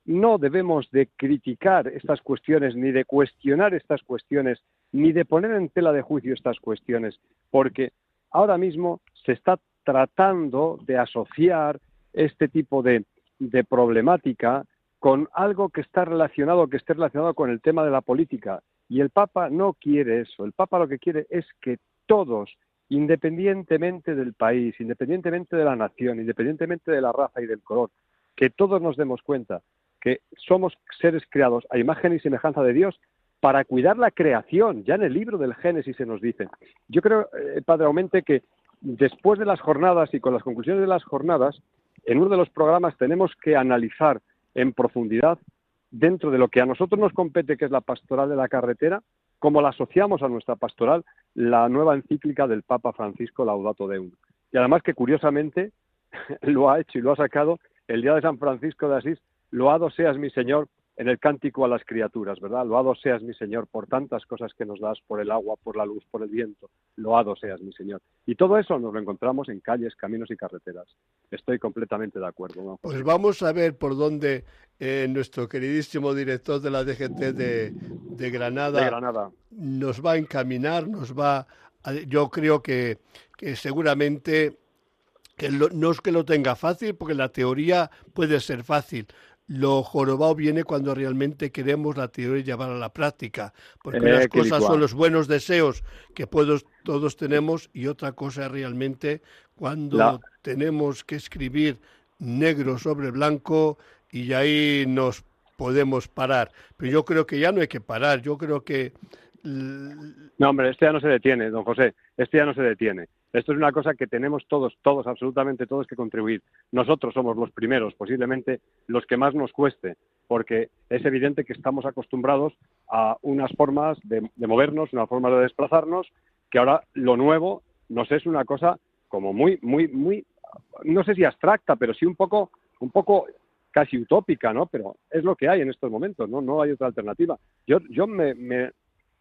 no debemos de criticar estas cuestiones, ni de cuestionar estas cuestiones, ni de poner en tela de juicio estas cuestiones, porque ahora mismo se está tratando de asociar este tipo de, de problemática con algo que está relacionado, que esté relacionado con el tema de la política. Y el Papa no quiere eso. El Papa lo que quiere es que todos, independientemente del país, independientemente de la nación, independientemente de la raza y del color, que todos nos demos cuenta que somos seres creados a imagen y semejanza de Dios para cuidar la creación. Ya en el libro del Génesis se nos dice. Yo creo, eh, Padre Aumente, que después de las jornadas y con las conclusiones de las jornadas, en uno de los programas tenemos que analizar en profundidad, dentro de lo que a nosotros nos compete, que es la pastoral de la carretera, cómo la asociamos a nuestra pastoral, la nueva encíclica del Papa Francisco Laudato Deum. Y además que curiosamente (laughs) lo ha hecho y lo ha sacado el día de San Francisco de Asís, loado seas mi Señor, en el cántico a las criaturas, ¿verdad? Loado seas mi Señor por tantas cosas que nos das, por el agua, por la luz, por el viento. Loado seas mi Señor. Y todo eso nos lo encontramos en calles, caminos y carreteras. Estoy completamente de acuerdo. Pues vamos a ver por dónde eh, nuestro queridísimo director de la DGT de, Granada, nos va a encaminar, nos va yo creo que, seguramente que no es que lo tenga fácil, porque la teoría puede ser fácil, lo jorobado viene cuando realmente queremos la teoría llevar a la práctica, porque las cosas son los buenos deseos que todos tenemos y otra cosa es realmente cuando tenemos que escribir negro sobre blanco y ahí nos podemos parar. Pero yo creo que ya no hay que parar, yo creo que... No, hombre, este ya no se detiene, don José, este ya no se detiene. Esto es una cosa que tenemos todos, todos, absolutamente todos que contribuir. Nosotros somos los primeros, posiblemente los que más nos cueste, porque es evidente que estamos acostumbrados a unas formas de, movernos, unas formas de desplazarnos, que ahora lo nuevo nos es una cosa como muy, muy, muy, no sé si abstracta, pero sí un poco, un poco casi utópica, ¿no? Pero es lo que hay en estos momentos, ¿no? No hay otra alternativa. Yo, yo me, me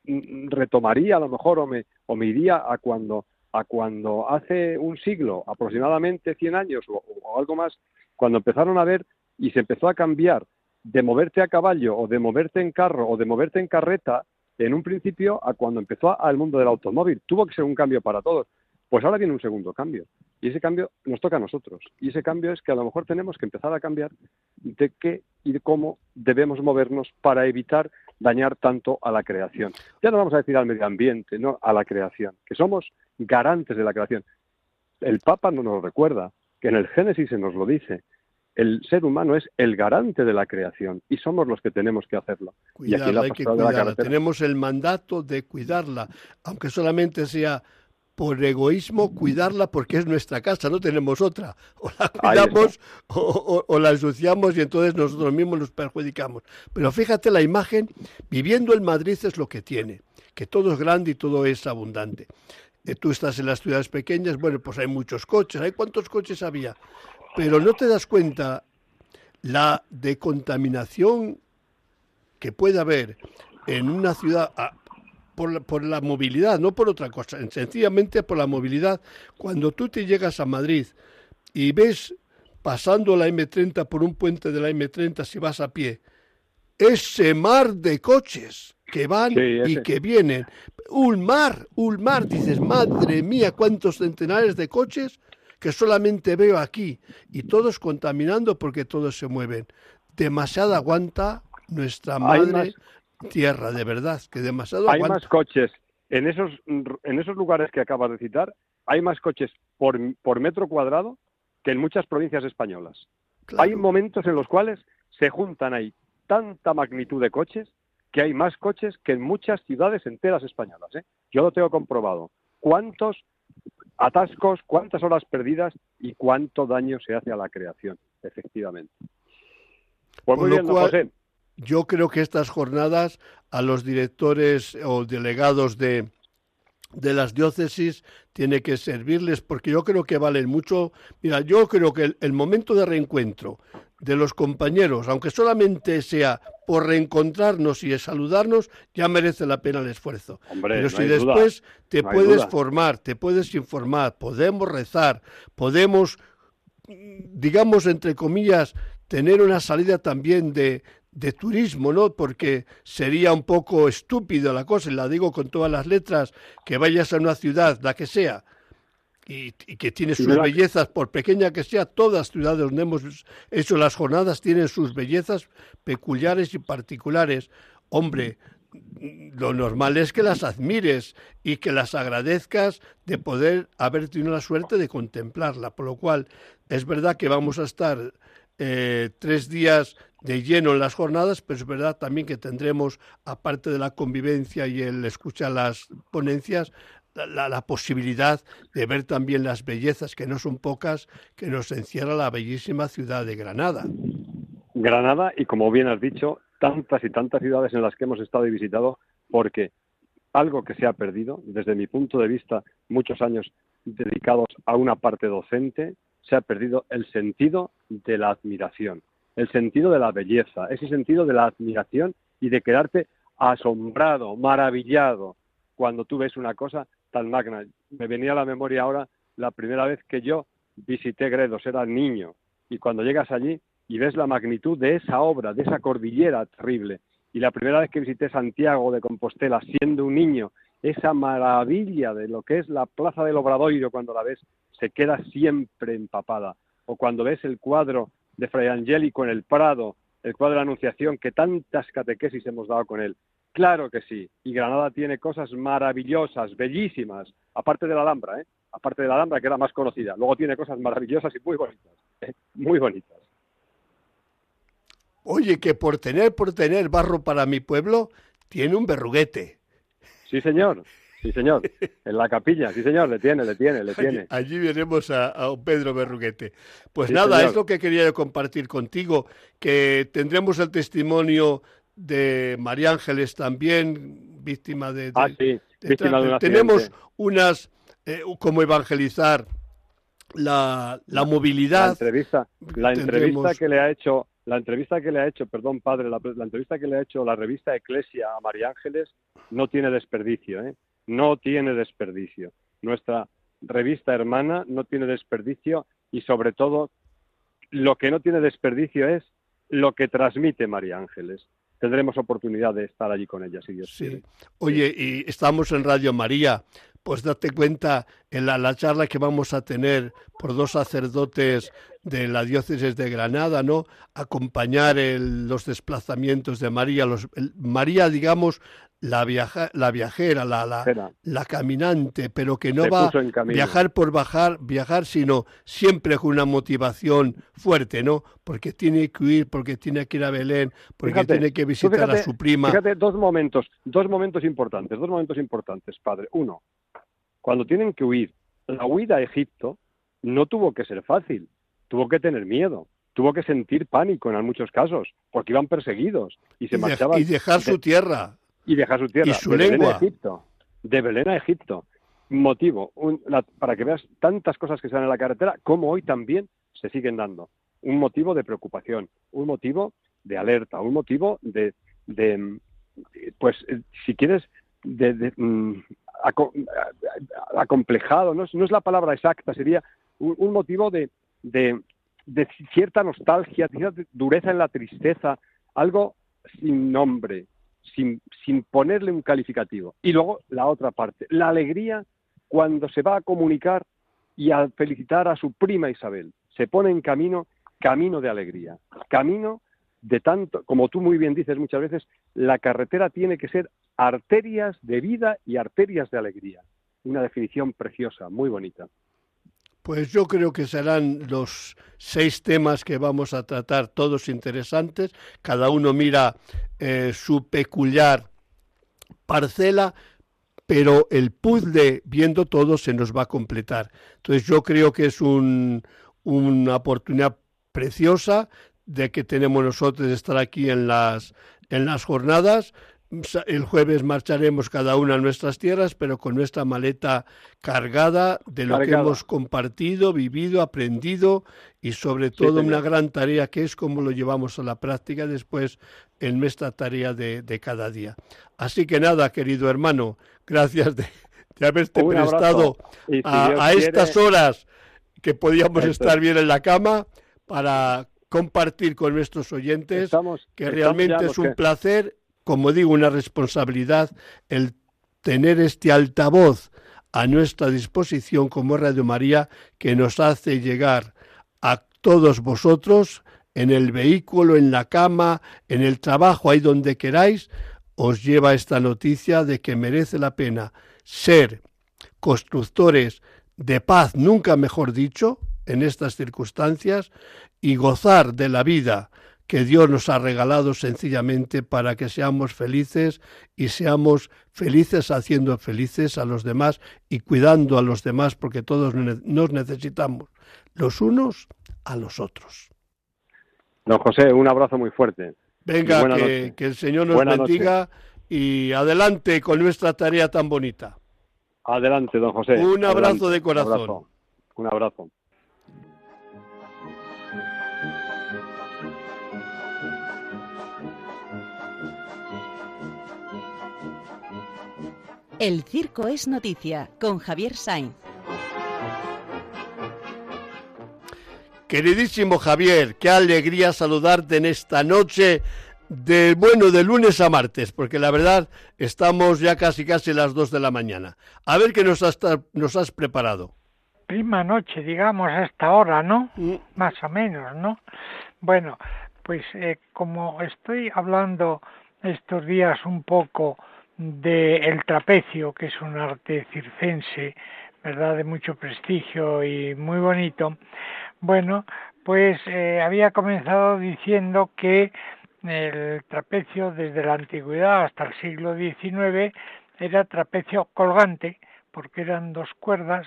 retomaría a lo mejor o me, o me iría a cuando a cuando hace un siglo, aproximadamente 100 años o, algo más, cuando empezaron a ver y se empezó a cambiar de moverte a caballo o de moverte en carro o de moverte en carreta, en un principio a cuando empezó al mundo del automóvil. Tuvo que ser un cambio para todos. Pues ahora viene un segundo cambio. Y ese cambio nos toca a nosotros. Y ese cambio es que a lo mejor tenemos que empezar a cambiar de qué y de cómo debemos movernos para evitar dañar tanto a la creación. Ya no vamos a decir al medio ambiente, no a la creación, que somos garantes de la creación. el Papa nos lo recuerda, que en el Génesis se nos lo dice, el ser humano es el garante de la creación y somos los que tenemos que hacerlo. Cuidarla, hay que cuidarla. Tenemos el mandato de cuidarla, aunque solamente sea por egoísmo cuidarla porque es nuestra casa, no tenemos otra. O la cuidamos o, la ensuciamos y entonces nosotros mismos nos perjudicamos. Pero fíjate la imagen, viviendo en Madrid es lo que tiene, que todo es grande y todo es abundante. Eh, tú estás en las ciudades pequeñas, bueno, pues hay muchos coches, ¿hay cuántos coches había? pero no te das cuenta la decontaminación que puede haber en una ciudad ah, por, la, movilidad, no por otra cosa, sencillamente por la movilidad. Cuando tú te llegas a Madrid y ves pasando la M30 por un puente de la M30 si vas a pie, ese mar de coches que van y que vienen, un mar, un mar, dices, madre mía, cuántos centenares de coches que solamente veo aquí y todos contaminando porque todos se mueven. Demasiado aguanta nuestra madre tierra, de verdad, que demasiado Hay más coches en esos, en esos lugares que acabas de citar, hay más coches por, por metro cuadrado que en muchas provincias españolas. Hay momentos en los cuales se juntan ahí tanta magnitud de coches que hay más coches que en muchas ciudades enteras españolas. ¿eh? Yo lo tengo comprobado. ¿Cuántos atascos, cuántas horas perdidas y cuánto daño se hace a la creación, efectivamente. Pues muy bien, José. Yo creo que estas jornadas a los directores o delegados de, de las diócesis tiene que servirles porque yo creo que valen mucho. Mira, yo creo que el momento de reencuentro de los compañeros, aunque solamente sea por reencontrarnos y saludarnos, ya merece la pena el esfuerzo. Pero si después te puedes formar, te puedes informar, podemos rezar, podemos, digamos, entre comillas, tener una salida también de, de turismo, ¿no? Porque sería un poco estúpido la cosa, y la digo con todas las letras, que vayas a una ciudad, la que sea, y, que tiene sus bellezas, por pequeña que sea, todas ciudades donde hemos hecho las jornadas tienen sus bellezas peculiares y particulares. Hombre, lo normal es que las admires y que las agradezcas de poder haber tenido la suerte de contemplarla. Por lo cual, es verdad que vamos a estar eh, tres días de lleno en las jornadas, pero es verdad también que tendremos, aparte de la convivencia y el escuchar las ponencias, la, posibilidad de ver también las bellezas, que no son pocas, que nos encierra la bellísima ciudad de Granada. Granada y, como bien has dicho, tantas y tantas ciudades en las que hemos estado y visitado, porque algo que se ha perdido, desde mi punto de vista, muchos años dedicados a una parte docente, se ha perdido el sentido de la admiración, el sentido de la belleza, ese sentido de la admiración y de quedarte asombrado, maravillado, cuando tú ves una cosa tan magna. Me venía a la memoria ahora la primera vez que yo visité Gredos, era niño, y cuando llegas allí y ves la magnitud de esa obra, de esa cordillera terrible, y la primera vez que visité Santiago de Compostela siendo un niño, esa maravilla de lo que es la Plaza del Obradoiro cuando la ves, se queda siempre empapada. O cuando ves el cuadro de Fray Angélico en el Prado, el cuadro de la Anunciación, que tantas catequesis hemos dado con él. Claro que sí. Y Granada tiene cosas maravillosas, bellísimas, aparte de la Alhambra, ¿eh? aparte de la Alhambra, que es la más conocida. Luego tiene cosas maravillosas y muy bonitas, ¿eh? muy bonitas. Oye, que por tener, por tener barro para mi pueblo, tiene un berruguete. Sí, señor. Sí, señor. En la capilla, sí, señor, le tiene, le tiene, le tiene. Allí, veremos a, Pedro Berruguete. Pues nada, es lo que quería compartir contigo, que tendremos el testimonio de María Ángeles también, víctima de... ah, sí, víctima de, Tenemos unas, eh, como evangelizar la, la movilidad. La entrevista, la entrevista que le ha hecho, la entrevista que le ha hecho, perdón padre, la, entrevista que le ha hecho la revista Eclesia a María Ángeles no tiene desperdicio, ¿eh? No tiene desperdicio. Nuestra revista hermana no tiene desperdicio y sobre todo lo que no tiene desperdicio es lo que transmite María Ángeles tendremos oportunidad de estar allí con ella, si Dios sí. Oye, y estamos en Radio María, pues date cuenta en la, charla que vamos a tener por dos sacerdotes de la diócesis de Granada, ¿no? Acompañar los desplazamientos de María, los, María, digamos, la, viaja, la viajera, la, la, la, caminante, pero que no va a viajar por bajar, viajar, sino siempre con una motivación fuerte, ¿no? Porque tiene que huir, porque tiene que ir a Belén, porque tiene que visitar a su prima. Fíjate, dos momentos, dos momentos importantes, dos momentos importantes, padre. Uno, cuando tienen que huir, la huida a Egipto no tuvo que ser fácil, tuvo que tener miedo tuvo que sentir pánico en muchos casos, porque iban perseguidos y se marchaban. Y dejar su tierra. Y dejar su tierra. Y su de lengua. Belén a Egipto. De Belén a Egipto. Motivo, para que veas tantas cosas que se dan en la carretera, como hoy también se siguen dando. Un motivo de preocupación, un motivo de alerta, un motivo de, de pues, eh, si quieres, de, mm, acomplejado, no es, la palabra exacta, sería un, motivo de, de cierta nostalgia, de cierta dureza en la tristeza, algo sin nombre, sin, sin ponerle un calificativo. Y luego la otra parte, la alegría cuando se va a comunicar y a felicitar a su prima Isabel. Se pone en camino, camino de alegría, camino de tanto, como tú muy bien dices muchas veces, la carretera tiene que ser arterias de vida y arterias de alegría. Una definición preciosa, muy bonita. Pues yo creo que serán los seis temas que vamos a tratar, todos interesantes. Cada uno mira eh, su peculiar parcela, pero el puzzle, viendo todo, se nos va a completar. Entonces yo creo que es una oportunidad preciosa de que tenemos nosotros de estar aquí en las, en las jornadas el jueves marcharemos cada una a nuestras tierras, pero con nuestra maleta cargada de lo que hemos compartido, vivido, aprendido y sobre todo una gran tarea que es cómo lo llevamos a la práctica después en nuestra tarea de, cada día. Así que nada, querido hermano, gracias de, haberte prestado a, estas horas que podíamos estar bien en la cama para compartir con nuestros oyentes, que realmente es un placer como digo, una responsabilidad el tener este altavoz a nuestra disposición como Radio María que nos hace llegar a todos vosotros en el vehículo, en la cama, en el trabajo, ahí donde queráis, os lleva esta noticia de que merece la pena ser constructores de paz, nunca mejor dicho, en estas circunstancias, y gozar de la vida que Dios nos ha regalado sencillamente para que seamos felices y seamos felices haciendo felices a los demás y cuidando a los demás porque todos nos necesitamos los unos a los otros. Don José, un abrazo muy fuerte. Venga, que, el Señor nos bendiga y adelante con nuestra tarea tan bonita. Adelante, don José. Un abrazo de corazón. Un abrazo. El Circo es Noticia con Javier Sainz. Queridísimo Javier, qué alegría saludarte en esta noche de bueno de lunes a martes, porque la verdad estamos ya casi casi las dos de la mañana. A ver qué nos has, nos has preparado. Prima noche, digamos, a esta hora, ¿no? Mm. Más o menos, ¿no? Bueno, pues eh, como estoy hablando estos días un poco de el trapecio, que es un arte circense, ¿verdad? De mucho prestigio y muy bonito. Bueno, pues eh, había comenzado diciendo que el trapecio desde la antigüedad hasta el siglo XIX era trapecio colgante, porque eran dos cuerdas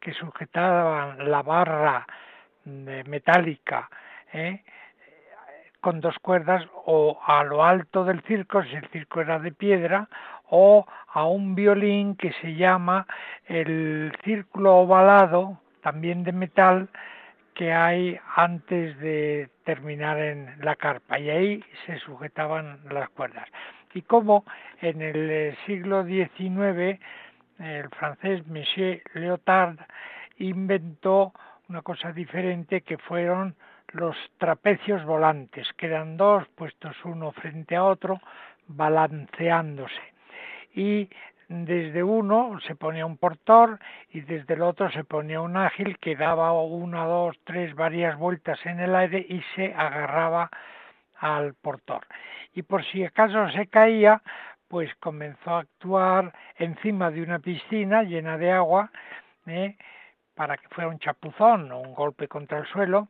que sujetaban la barra metálica ¿eh? Con dos cuerdas o a lo alto del circo, si el circo era de piedra, o a un violín que se llama el círculo ovalado, también de metal, que hay antes de terminar en la carpa y ahí se sujetaban las cuerdas. Y como en el siglo XIX el francés Monsieur Lyotard inventó una cosa diferente que fueron los trapecios volantes, que eran dos puestos uno frente a otro, balanceándose. Y desde uno se ponía un portor y desde el otro se ponía un ágil que daba una, dos, tres, varias vueltas en el aire y se agarraba al portor. Y por si acaso se caía, pues comenzó a actuar encima de una piscina llena de agua, ¿eh? Para que fuera un chapuzón o un golpe contra el suelo,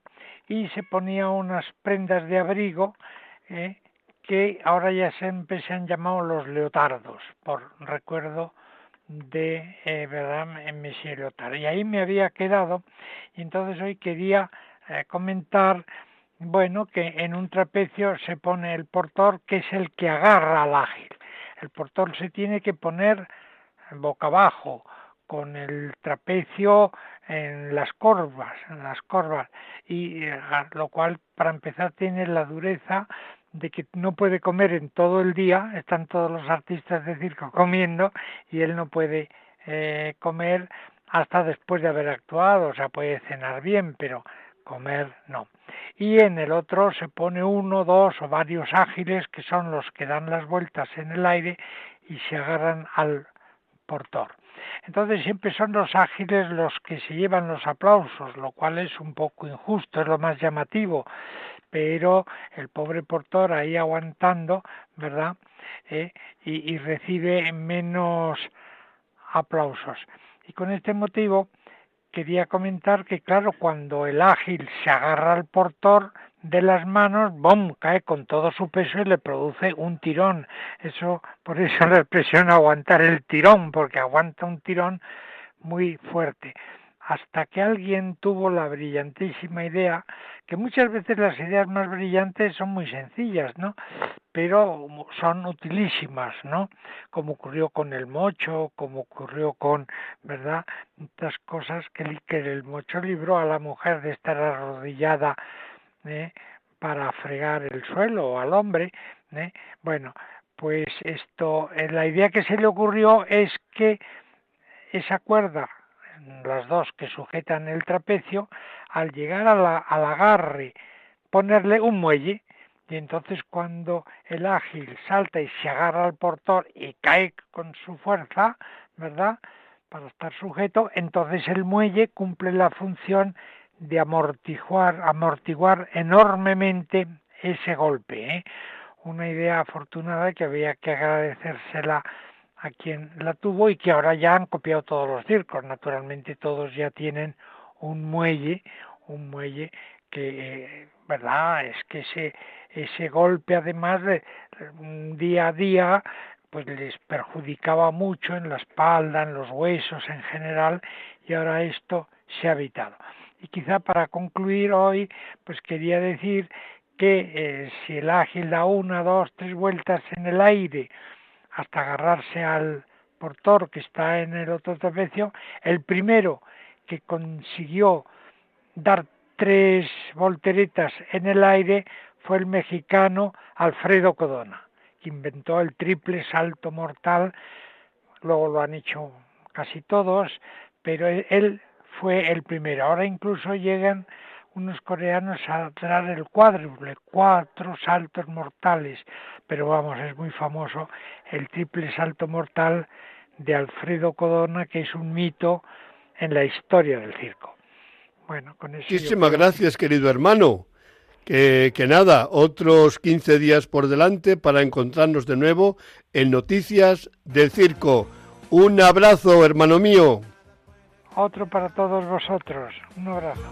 y se ponía unas prendas de abrigo ¿eh? que ahora ya siempre se han llamado los leotardos, por recuerdo de eh, verdad Monsieur Leotard. Y ahí me había quedado, y entonces hoy quería eh, comentar, bueno, que en un trapecio se pone el portor, que es el que agarra al ágil. El portor se tiene que poner boca abajo, con el trapecio en las corvas, en las corvas, y eh, lo cual para empezar tiene la dureza de que no puede comer en todo el día, están todos los artistas de circo comiendo y él no puede eh, comer hasta después de haber actuado, o sea, puede cenar bien, pero comer no. Y en el otro se pone uno, dos o varios ágiles que son los que dan las vueltas en el aire y se agarran al portor. Entonces siempre son los ágiles los que se llevan los aplausos, lo cual es un poco injusto, es lo más llamativo, pero el pobre portor ahí aguantando, ¿verdad? Eh, y, y recibe menos aplausos. Y con este motivo quería comentar que, claro, cuando el ágil se agarra al portor de las manos, ¡bom!, cae con todo su peso y le produce un tirón. Eso, por eso la expresión aguantar el tirón, porque aguanta un tirón muy fuerte hasta que alguien tuvo la brillantísima idea, que muchas veces las ideas más brillantes son muy sencillas, ¿no? Pero son utilísimas, ¿no? Como ocurrió con el mocho, como ocurrió con, ¿verdad? Muchas cosas que, el mocho libró a la mujer de estar arrodillada ¿eh? para fregar el suelo o al hombre, ¿eh? Bueno, pues esto, eh, la idea que se le ocurrió es que esa cuerda las dos que sujetan el trapecio, al llegar al agarre, ponerle un muelle, y entonces cuando el ágil salta y se agarra al portor y cae con su fuerza, ¿verdad? Para estar sujeto, entonces el muelle cumple la función de amortiguar, amortiguar enormemente ese golpe. ¿eh? Una idea afortunada que había que agradecérsela a quien la tuvo y que ahora ya han copiado todos los circos. Naturalmente todos ya tienen un muelle, un muelle que, eh, ¿verdad? Es que ese, ese golpe además de día a día pues les perjudicaba mucho en la espalda, en los huesos en general y ahora esto se ha evitado. Y quizá para concluir hoy, pues quería decir que eh, si el ágil da una, dos, tres vueltas en el aire, hasta agarrarse al portor que está en el otro trapecio, el primero que consiguió dar tres volteretas en el aire fue el mexicano Alfredo Codona, que inventó el triple salto mortal, luego lo han hecho casi todos, pero él fue el primero. Ahora incluso llegan unos coreanos a dar el cuádruple, cuatro saltos mortales, pero vamos, es muy famoso el triple salto mortal de Alfredo Codona, que es un mito en la historia del circo. Bueno, con eso Muchísimas gracias, querido hermano. Que, que, nada, otros 15 días por delante para encontrarnos de nuevo en Noticias del Circo. Un abrazo, hermano mío. Otro para todos vosotros. Un abrazo.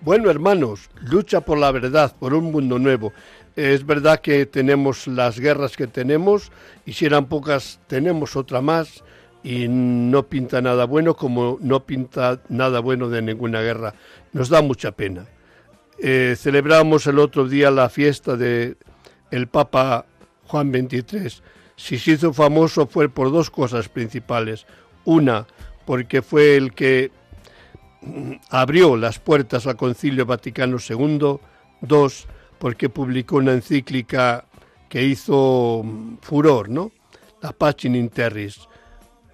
Bueno, hermanos, lucha por la verdad, por un mundo nuevo. Es verdad que tenemos las guerras que tenemos, y si eran pocas, tenemos otra más, y no pinta nada bueno como no pinta nada bueno de ninguna guerra. Nos da mucha pena. Eh, celebramos el otro día la fiesta de el Papa Juan XXIII. Si se hizo famoso fue por dos cosas principales. Una, porque fue el que abrió las puertas al Concilio Vaticano II, dos, porque publicó una encíclica que hizo mm, furor, ¿no? La Pachin in Terris,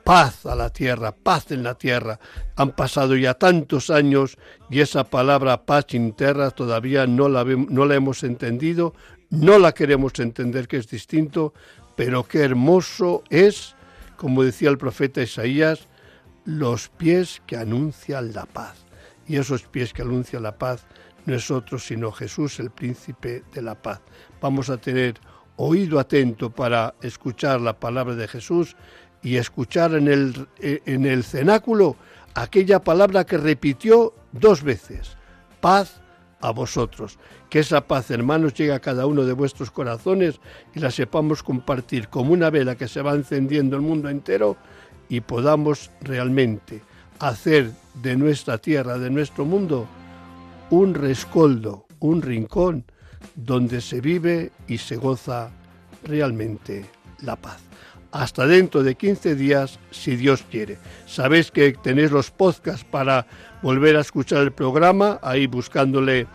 paz a la tierra, paz en la tierra. Han pasado ya tantos años y esa palabra paz in terra todavía no la, no la hemos entendido, no la queremos entender que es distinto, pero qué hermoso es, como decía el profeta Isaías, los pies que anuncian la paz. Y esos pies que anuncian la paz no es otro sino Jesús, el príncipe de la paz. Vamos a tener oído atento para escuchar la palabra de Jesús y escuchar en el, en el cenáculo aquella palabra que repitió dos veces, paz a vosotros. Que esa paz, hermanos, llegue a cada uno de vuestros corazones y la sepamos compartir como una vela que se va encendiendo el mundo entero y podamos realmente hacer de nuestra tierra, de nuestro mundo, un rescoldo, un rincón donde se vive y se goza realmente la paz. Hasta dentro de 15 días, si Dios quiere. Sabéis que tenéis los podcasts para volver a escuchar el programa, ahí buscándole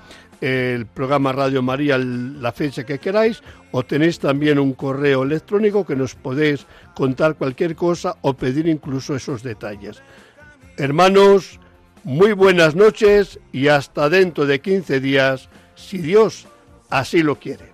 el programa Radio María la fecha que queráis, o tenéis también un correo electrónico que nos podéis contar cualquier cosa o pedir incluso esos detalles. Hermanos, muy buenas noches y hasta dentro de 15 días, si Dios así lo quiere.